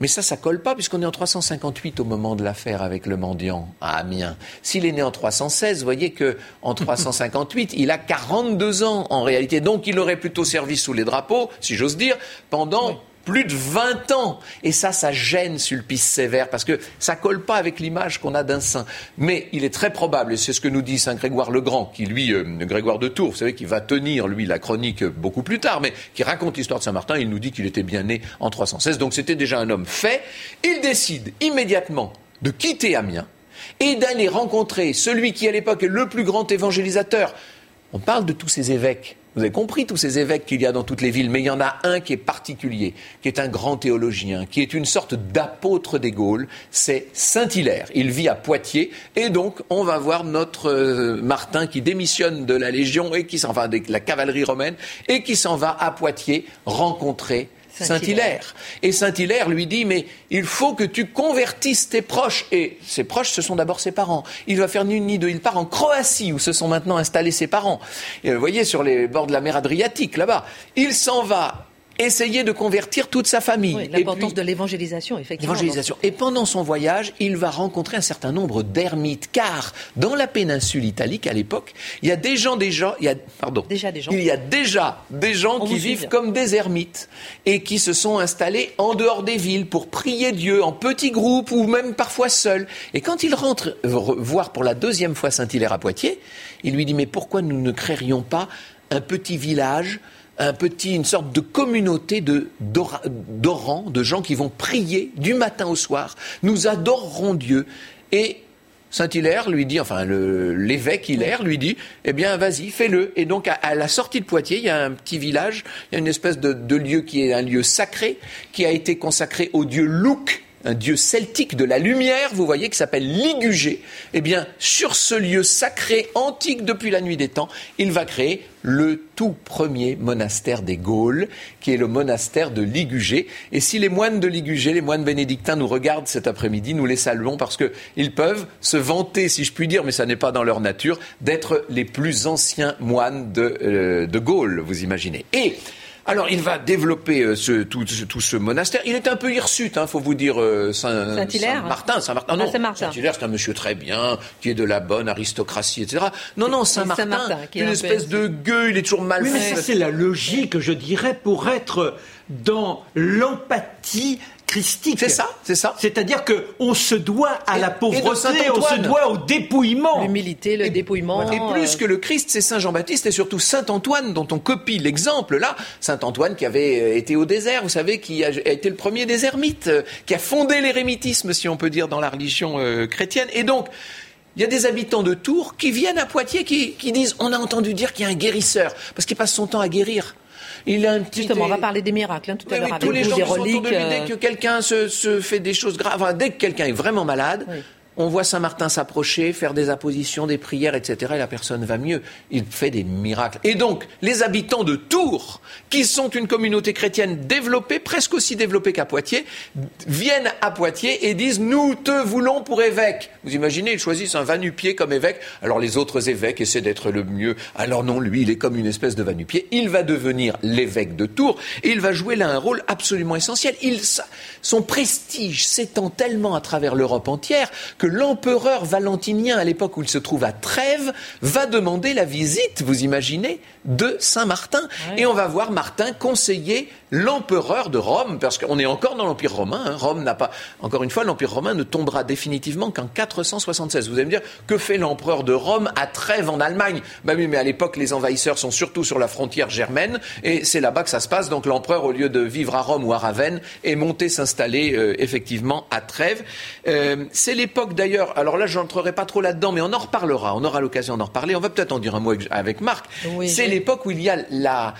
Speaker 2: Mais ça, ça colle pas puisqu'on est en 358 au moment de l'affaire avec le mendiant à Amiens. S'il est né en 316, vous voyez que en 358, il a 42 ans en réalité. Donc il aurait plutôt servi sous les drapeaux, si j'ose dire, pendant plus de 20 ans. Et ça, ça gêne Sulpice Sévère, parce que ça colle pas avec l'image qu'on a d'un saint. Mais il est très probable, et c'est ce que nous dit Saint Grégoire le Grand, qui lui, euh, Grégoire de Tours, vous savez, qui va tenir, lui, la chronique beaucoup plus tard, mais qui raconte l'histoire de Saint-Martin, il nous dit qu'il était bien né en 316, donc c'était déjà un homme fait. Il décide immédiatement de quitter Amiens et d'aller rencontrer celui qui, à l'époque, est le plus grand évangélisateur. On parle de tous ces évêques vous avez compris tous ces évêques qu'il y a dans toutes les villes, mais il y en a un qui est particulier, qui est un grand théologien, qui est une sorte d'apôtre des Gaules, c'est Saint-Hilaire. Il vit à Poitiers, et donc on va voir notre euh, Martin qui démissionne de la Légion et qui s'en va de la cavalerie romaine et qui s'en va à Poitiers rencontrer Saint-Hilaire. Et Saint-Hilaire lui dit, mais il faut que tu convertisses tes proches. Et ses proches, ce sont d'abord ses parents. Il va faire ni une ni deux. Il part en Croatie, où se sont maintenant installés ses parents. Et vous voyez, sur les bords de la mer Adriatique, là-bas. Il s'en va essayer de convertir toute sa famille.
Speaker 1: Oui, L'importance de l'évangélisation, effectivement.
Speaker 2: Et pendant son voyage, il va rencontrer un certain nombre d'ermites, car dans la péninsule italique, à l'époque, il y a des gens, déjà, il y a, pardon,
Speaker 1: déjà des gens.
Speaker 2: il y a déjà des gens qui vivent comme des ermites et qui se sont installés en dehors des villes pour prier Dieu en petits groupes ou même parfois seuls. Et quand il rentre voir pour la deuxième fois Saint-Hilaire à Poitiers, il lui dit mais pourquoi nous ne créerions pas un petit village un petit, une sorte de communauté de d'orants, de gens qui vont prier du matin au soir. Nous adorerons Dieu. Et Saint-Hilaire lui dit, enfin l'évêque Hilaire lui dit, eh bien vas-y, fais-le. Et donc à, la sortie de Poitiers, il y a un petit village, il y a une espèce de, de lieu qui est un lieu sacré, qui a été consacré au dieu Luc, un dieu celtique de la lumière, vous voyez, qui s'appelle Ligugé, eh bien, sur ce lieu sacré, antique depuis la nuit des temps, il va créer le tout premier monastère des Gaules, qui est le monastère de Ligugé. Et si les moines de Ligugé, les moines bénédictins nous regardent cet après-midi, nous les saluons parce qu'ils peuvent se vanter, si je puis dire, mais ça n'est pas dans leur nature, d'être les plus anciens moines de, euh, Gaulle, vous imaginez. Et alors, il va développer euh, ce, tout, ce monastère. Il est un peu hirsute, hein, faut vous dire, euh, Saint, Saint-Martin. Saint-Martin, non. Ah, Saint-Hilaire, c'est un monsieur très bien, qui est de la bonne aristocratie, etc. Non, non, Saint-Martin, une espèce de gueux, il est toujours mal
Speaker 3: oui, mais ça, c'est la logique, je dirais, pour être dans l'empathie christique.
Speaker 2: C'est ça, c'est ça.
Speaker 3: C'est-à-dire que on se doit à la pauvreté, on se doit au dépouillement.
Speaker 1: L'humilité, le dépouillement.
Speaker 2: Et plus que le Christ, c'est Saint Jean-Baptiste et surtout Saint Antoine dont on copie l'exemple là. Saint Antoine qui avait été au désert, vous savez, qui a été le premier des ermites, qui a fondé l'érémitisme, si on peut dire, dans la religion chrétienne. Et donc, il y a des habitants de Tours qui viennent à Poitiers qui, qui disent on a entendu dire qu'il y a un guérisseur parce qu'il passe son temps à guérir.
Speaker 1: Il a un petit Justement, on va parler des miracles hein, tout à l'heure.
Speaker 2: Oui, tous les gens qui sont autour de lui, dès euh, que quelqu'un se, se, fait des choses graves, enfin, dès que quelqu'un est vraiment malade, on voit Saint-Martin s'approcher, faire des appositions, des prières, etc. Et la personne va mieux. Il fait des miracles. Et donc, les habitants de Tours, qui sont une communauté chrétienne développée, presque aussi développée qu'à Poitiers, viennent à Poitiers et disent Nous te voulons pour évêque. Vous imaginez, ils choisissent un vanupier comme évêque. Alors les autres évêques essaient d'être le mieux. Alors non, lui, il est comme une espèce de vanupier. Il va devenir l'évêque de Tours et il va jouer là un rôle absolument essentiel. Son prestige s'étend tellement à travers l'Europe entière que l'empereur valentinien, à l'époque où il se trouve à Trèves, va demander la visite, vous imaginez, de Saint-Martin. Et on va voir Martin conseiller l'empereur de Rome, parce qu'on est encore dans l'Empire romain. Hein. Rome n'a pas. Encore une fois, l'Empire romain ne tombera définitivement qu'en 476. Vous allez me dire, que fait l'empereur de Rome à Trèves en Allemagne? Ben oui, mais à l'époque, les envahisseurs sont surtout sur la frontière germaine, et c'est là-bas que ça se passe. Donc l'empereur, au lieu de vivre à Rome ou à Ravenne, est monté s'installer euh, effectivement à Trèves. Euh, c'est l'époque d'ailleurs, alors là, je n'entrerai pas trop là-dedans, mais on en reparlera, on aura l'occasion d'en reparler. On va peut-être en dire un mot avec Marc. c'est l'époque où il y a la,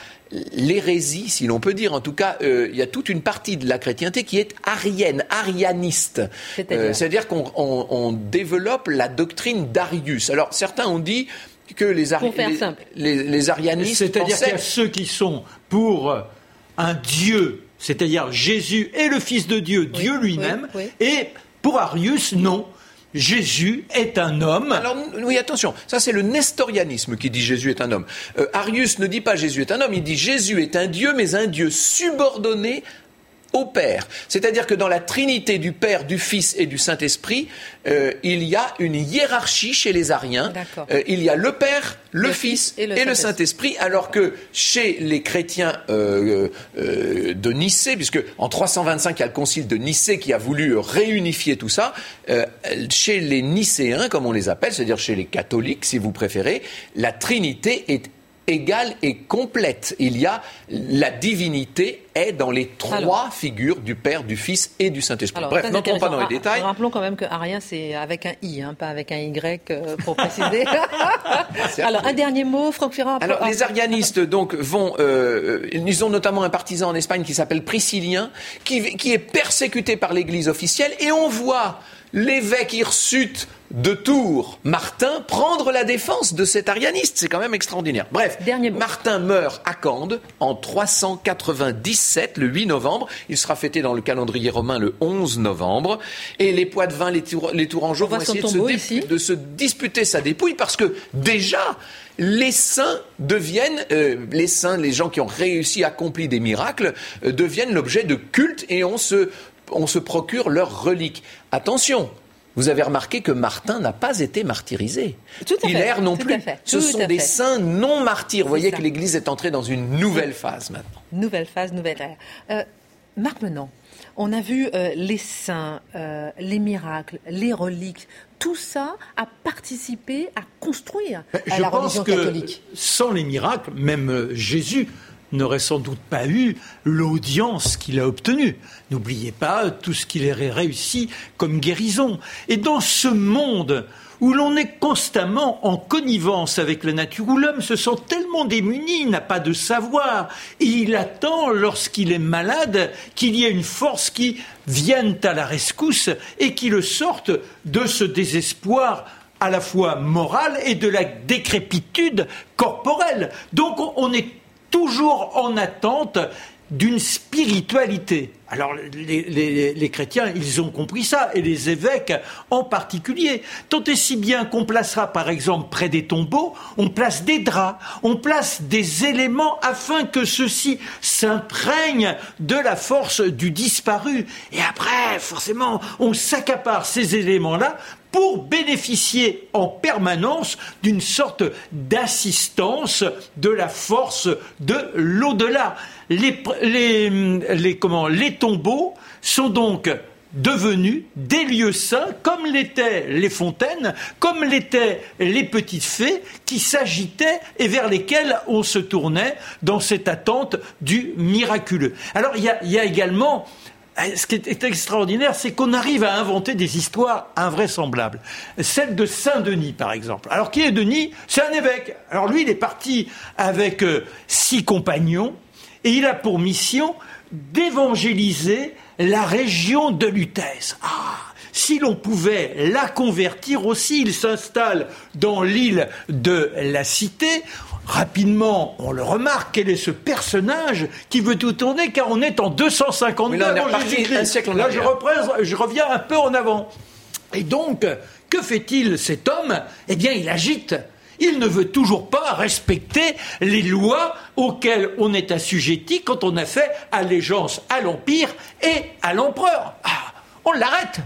Speaker 2: l'hérésie, si l'on peut dire. En tout cas, euh, il y a toute une partie de la chrétienté qui est arienne, arianiste. C'est-à-dire euh, qu'on développe la doctrine d'Arius. Alors, certains ont dit que les, les, arianistes.
Speaker 3: C'est-à-dire qu'il y a ceux qui sont pour un Dieu, c'est-à-dire Jésus est le Fils de Dieu, Dieu lui-même, et pour Arius, non. Jésus est un homme.
Speaker 2: Alors oui, attention, ça c'est le nestorianisme qui dit Jésus est un homme. Euh, Arius ne dit pas Jésus est un homme, il dit Jésus est un Dieu, mais un Dieu subordonné au Père. C'est-à-dire que dans la Trinité du Père, du Fils et du Saint-Esprit, euh, il y a une hiérarchie chez les Ariens. Euh, il y a le Père, le, Fils et le, Saint-Esprit, alors que chez les chrétiens euh, de Nicée, puisque en 325 il y a le concile de Nicée qui a voulu réunifier tout ça, chez les Nicéens, comme on les appelle, c'est-à-dire chez les catholiques, si vous préférez, la Trinité est égale et complète. Il y a la divinité est dans les trois figures du Père, du Fils et du Saint-Esprit. Bref, n'entrons pas dans les détails.
Speaker 1: Rappelons quand même que Arien, c'est avec un I, hein, pas avec un Y, euh, pour préciser. Alors, un dernier mot, Franck Ferrand.
Speaker 2: Alors, les arianistes, donc, vont... Euh, ils ont notamment un partisan en Espagne qui s'appelle Priscillien, qui, qui est persécuté par l'Église officielle, et on voit l'évêque hirsute de Tours, Martin, prendre la défense de cet arianiste. C'est quand même extraordinaire. Bref, Martin meurt à Cande en 397, le 8 novembre. Il sera fêté dans le calendrier romain le 11 novembre. Et les Poitevins, les, les Tourangeaux vont essayer de se, disputer sa dépouille parce que déjà, les saints deviennent, euh, les saints, les gens qui ont réussi à accomplir des miracles, euh, deviennent l'objet de culte et on se, on se procure leurs reliques. Attention, vous avez remarqué que Martin n'a pas été martyrisé.
Speaker 1: Tout à
Speaker 2: Hilaire non plus. Ce sont des saints non martyrs. Vous voyez que l'Église est entrée dans une nouvelle phase maintenant.
Speaker 1: Nouvelle phase, nouvelle ère. Euh, Marc Menant, on a vu euh, les saints, euh, les miracles, les reliques. Tout ça a participé à construire la religion catholique.
Speaker 3: Sans les miracles, même Jésus n'aurait sans doute pas eu l'audience qu'il a obtenue. N'oubliez pas tout ce qu'il aurait réussi comme guérison. Et dans ce monde où l'on est constamment en connivence avec la nature, où l'homme se sent tellement démuni, n'a pas de savoir, et il attend, lorsqu'il est malade, qu'il y ait une force qui vienne à la rescousse et qui le sorte de ce désespoir à la fois moral et de la décrépitude corporelle. Donc on est toujours en attente d'une spiritualité. Alors les, chrétiens, ils ont compris ça, et les évêques en particulier. Tant et si bien qu'on placera par exemple près des tombeaux, on place des draps, on place des éléments afin que ceux-ci s'imprègnent de la force du disparu. Et après, forcément, on s'accapare ces éléments-là pour bénéficier en permanence d'une sorte d'assistance de la force de l'au-delà. Les, comment, les tombeaux sont donc devenus des lieux saints, comme l'étaient les fontaines, comme l'étaient les petites fées qui s'agitaient et vers lesquelles on se tournait dans cette attente du miraculeux. Alors il y a, également eh, ce qui est extraordinaire, c'est qu'on arrive à inventer des histoires invraisemblables. Celle de Saint-Denis, par exemple. Alors, qui est Denis? C'est un évêque. Alors, lui, il est parti avec euh, six compagnons et il a pour mission d'évangéliser la région de Lutèce. Ah, si l'on pouvait la convertir aussi, il s'installe dans l'île de la Cité. Rapidement, on le remarque, quel est ce personnage qui veut tout tourner, car on est en 252
Speaker 2: là, un siècle
Speaker 3: Là, je, je reviens un peu en avant. Et donc, que fait-il cet homme? Eh bien, il agite il ne veut toujours pas respecter les lois auxquelles on est assujetti quand on a fait allégeance à l'Empire et à l'Empereur. Ah, on l'arrête.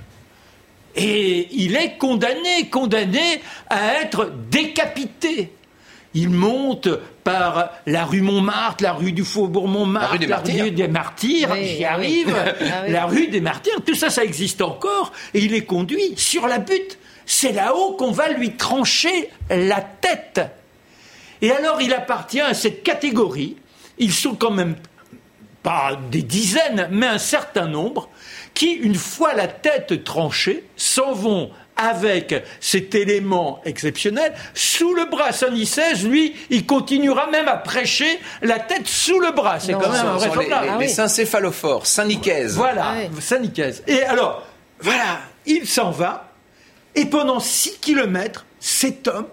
Speaker 3: Et il est condamné, condamné à être décapité. Il monte par la rue Montmartre, la rue du Faubourg Montmartre, la rue des Martyrs, j'y arrive, ah la rue des Martyrs, tout ça, ça existe encore, et il est conduit sur la butte c'est là-haut qu'on va lui trancher la tête. Et alors il appartient à cette catégorie, ils sont quand même pas des dizaines, mais un certain nombre, qui, une fois la tête tranchée, s'en vont avec cet élément exceptionnel sous le bras. Saint Nicèse, lui, il continuera même à prêcher la tête sous le bras. C'est quand même un vrai
Speaker 2: Les, les, les, saints céphalophores, Saint Nicaise.
Speaker 3: Voilà, ah Saint Nicaise. Et alors, voilà, il s'en va. Et pendant 6 kilomètres, cet homme,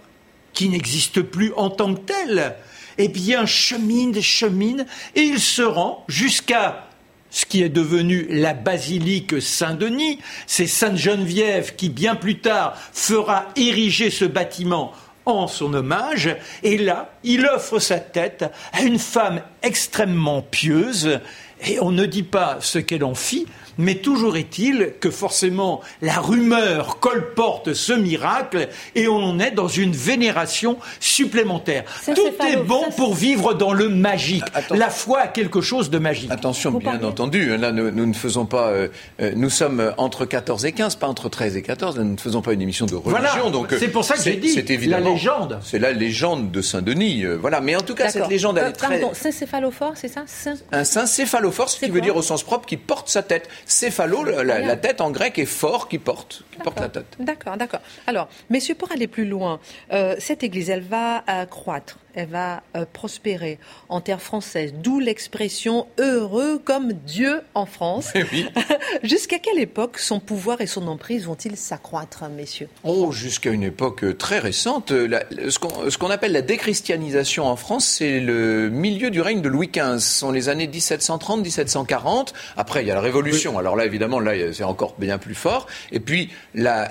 Speaker 3: qui n'existe plus en tant que tel, eh bien, chemine, chemine, et il se rend jusqu'à ce qui est devenu la basilique Saint-Denis. C'est Sainte-Geneviève qui, bien plus tard, fera ériger ce bâtiment en son hommage. Et là, il offre sa tête à une femme extrêmement pieuse. Et on ne dit pas ce qu'elle en fit, mais toujours est-il que forcément la rumeur colporte ce miracle et on en est dans une vénération supplémentaire. Tout est bon pour vivre dans le magique. La foi a quelque chose de magique.
Speaker 2: Attention, bien entendu, là nous, ne faisons pas, euh, euh, nous sommes entre 14 et 15, pas entre 13 et 14, nous ne faisons pas une émission de religion.
Speaker 3: donc c'est pour ça que j'ai dit c'est évidemment, la légende.
Speaker 2: C'est la légende de Saint-Denis, euh, voilà. Mais en tout cas, cette légende, elle est très...
Speaker 1: Pardon, saint céphalophore, c'est ça?
Speaker 2: Un saint céphalophore, ce qui veut dire au sens propre qui porte sa tête. Céphalo, la, tête en grec est fort qui porte, qui porte la tête.
Speaker 1: D'accord, d'accord. Alors, messieurs, pour aller plus loin, euh, cette église, elle va euh, croître elle va euh, prospérer en terre française, d'où l'expression heureux comme Dieu en France.
Speaker 2: Oui.
Speaker 1: jusqu'à quelle époque son pouvoir et son emprise vont-ils s'accroître, messieurs?
Speaker 2: Oh, jusqu'à une époque euh, très récente. ce qu'on appelle la déchristianisation en France, c'est le milieu du règne de Louis XV. Ce sont les années 1730-1740. Après, il y a la Révolution. Alors là, évidemment, là, c'est encore bien plus fort. Et puis, la,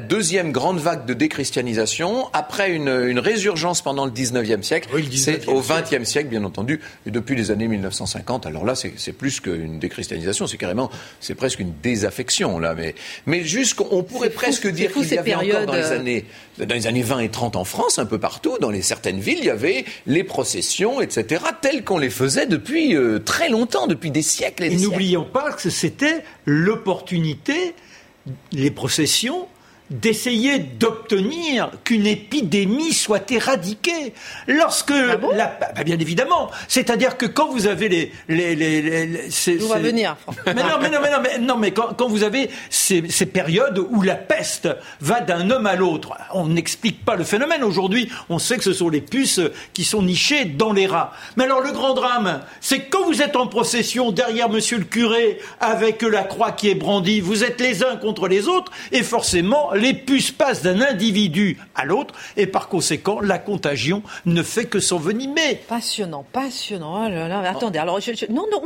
Speaker 2: deuxième grande vague de déchristianisation, après une, une résurgence pendant le 19e siècle. c'est au XXe siècle, bien entendu, et depuis les années 1950. Alors là, c'est plus qu'une déchristianisation, c'est carrément, c'est presque une désaffection là. Mais, mais jusqu'on pourrait presque dire qu'il y avait encore dans les euh, années, dans les années 20 et 30 en France, un peu partout, dans les certaines villes, il y avait les processions, etc., telles qu'on les faisait depuis euh, très longtemps, depuis des siècles et des
Speaker 3: et n'oublions pas que c'était l'opportunité, les processions, d'essayer d'obtenir qu'une épidémie soit éradiquée. Lorsque
Speaker 1: ah
Speaker 3: la, bah, bien évidemment, c'est-à-dire que quand vous avez les les les, les
Speaker 1: va venir.
Speaker 3: Mais non mais non mais non mais non mais quand, quand vous avez ces, ces périodes où la peste va d'un homme à l'autre, on n'explique pas le phénomène. Aujourd'hui, on sait que ce sont les puces qui sont nichées dans les rats. Mais alors le grand drame, c'est que quand vous êtes en procession derrière Monsieur le curé avec la croix qui est brandie, vous êtes les uns contre les autres et forcément les puces passent d'un individu à l'autre et par conséquent, la contagion ne fait que s'envenimer.
Speaker 1: Passionnant, passionnant. Oh là là, attendez, alors, je, non, non,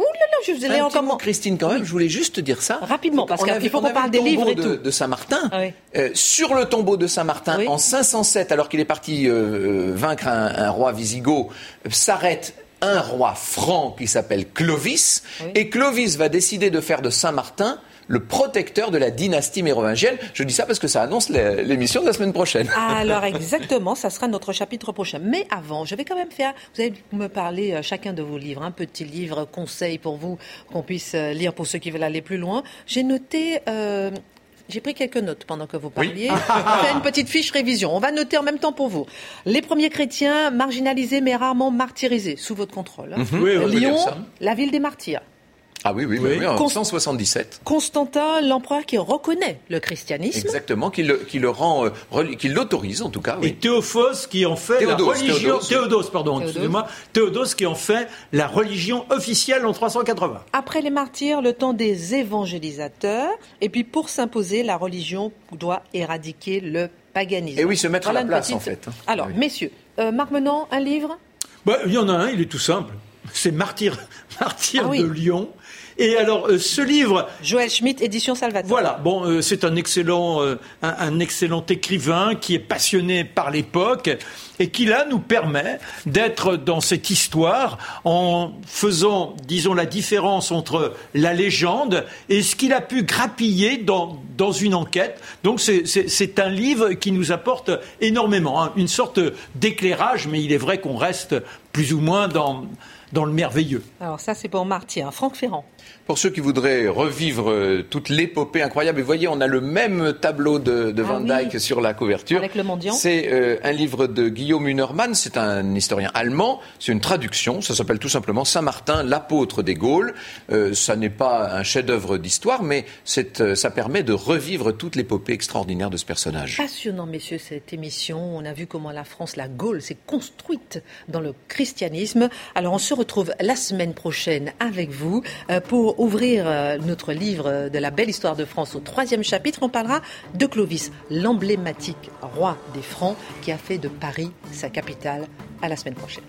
Speaker 1: je vous ai
Speaker 2: encore. Christine, quand même, je voulais juste dire ça.
Speaker 1: Rapidement, parce qu'il faut qu'on parle des livres et
Speaker 2: de, de Saint-Martin. Ah euh, sur le tombeau de Saint-Martin, en 507, alors qu'il est parti euh, euh, vaincre un, roi visigoth, s'arrête un roi franc qui s'appelle Clovis, et Clovis va décider de faire de Saint-Martin le protecteur de la dynastie mérovingienne. Je dis ça parce que ça annonce l'émission de la semaine prochaine.
Speaker 1: Alors exactement, ça sera notre chapitre prochain. Mais avant, je vais quand même faire, vous allez me parler euh, chacun de vos livres, un petit livre conseil pour vous qu'on puisse euh, lire pour ceux qui veulent aller plus loin. J'ai noté euh, j'ai pris quelques notes pendant que vous parliez. Oui. On fait une petite fiche révision. On va noter en même temps pour vous. Les premiers chrétiens marginalisés mais rarement martyrisés, sous votre contrôle. Hein. Lyon, la ville des martyrs.
Speaker 2: Ah oui, oui, oui, en 177.
Speaker 1: Constantin, l'empereur qui reconnaît le christianisme.
Speaker 2: Exactement, qui le, qui le rend, euh, qui l'autorise en tout cas.
Speaker 3: Et Théophos qui en fait la religion. Théodose, pardon, excusez-moi. Théodose qui en fait la religion officielle en 380.
Speaker 1: Après les martyrs, le temps des évangélisateurs. Et puis pour s'imposer, la religion doit éradiquer le paganisme.
Speaker 2: Et oui, se mettre à la place en fait.
Speaker 1: Alors, messieurs, euh, Marc Menant, un livre?
Speaker 3: Bah, Il y en a un, il est tout simple. C'est Martyr, Martyr ah de Lyon et alors, euh, ce livre.
Speaker 1: Joël Schmitt, édition Salvatore.
Speaker 3: Voilà. Bon, euh, c'est un excellent, euh, un, excellent écrivain qui est passionné par l'époque et qui là nous permet d'être dans cette histoire en faisant, disons, la différence entre la légende et ce qu'il a pu grappiller dans, dans une enquête. Donc c'est un livre qui nous apporte énormément, hein. une sorte d'éclairage, mais il est vrai qu'on reste plus ou moins dans dans le merveilleux.
Speaker 1: Alors ça, c'est pour Marty. Franck Ferrand.
Speaker 2: Pour ceux qui voudraient revivre euh, toute l'épopée incroyable, et voyez, on a le même tableau de, ah Van Dyck sur la couverture.
Speaker 1: Avec le mendiant.
Speaker 2: C'est euh, un livre de Guillaume Hünermann, c'est un historien allemand, c'est une traduction, ça s'appelle tout simplement Saint-Martin, l'apôtre des Gaules. Euh, ça n'est pas un chef-d'œuvre d'histoire, mais ça permet de revivre toute l'épopée extraordinaire de ce personnage.
Speaker 1: Passionnant, messieurs, cette émission. On a vu comment la France, la Gaule, s'est construite dans le christianisme. Alors on se retrouve la semaine prochaine avec vous pour ouvrir euh, notre livre de la belle histoire de France au troisième chapitre, on parlera de Clovis, l'emblématique roi des Francs qui a fait de Paris sa capitale. À la semaine prochaine.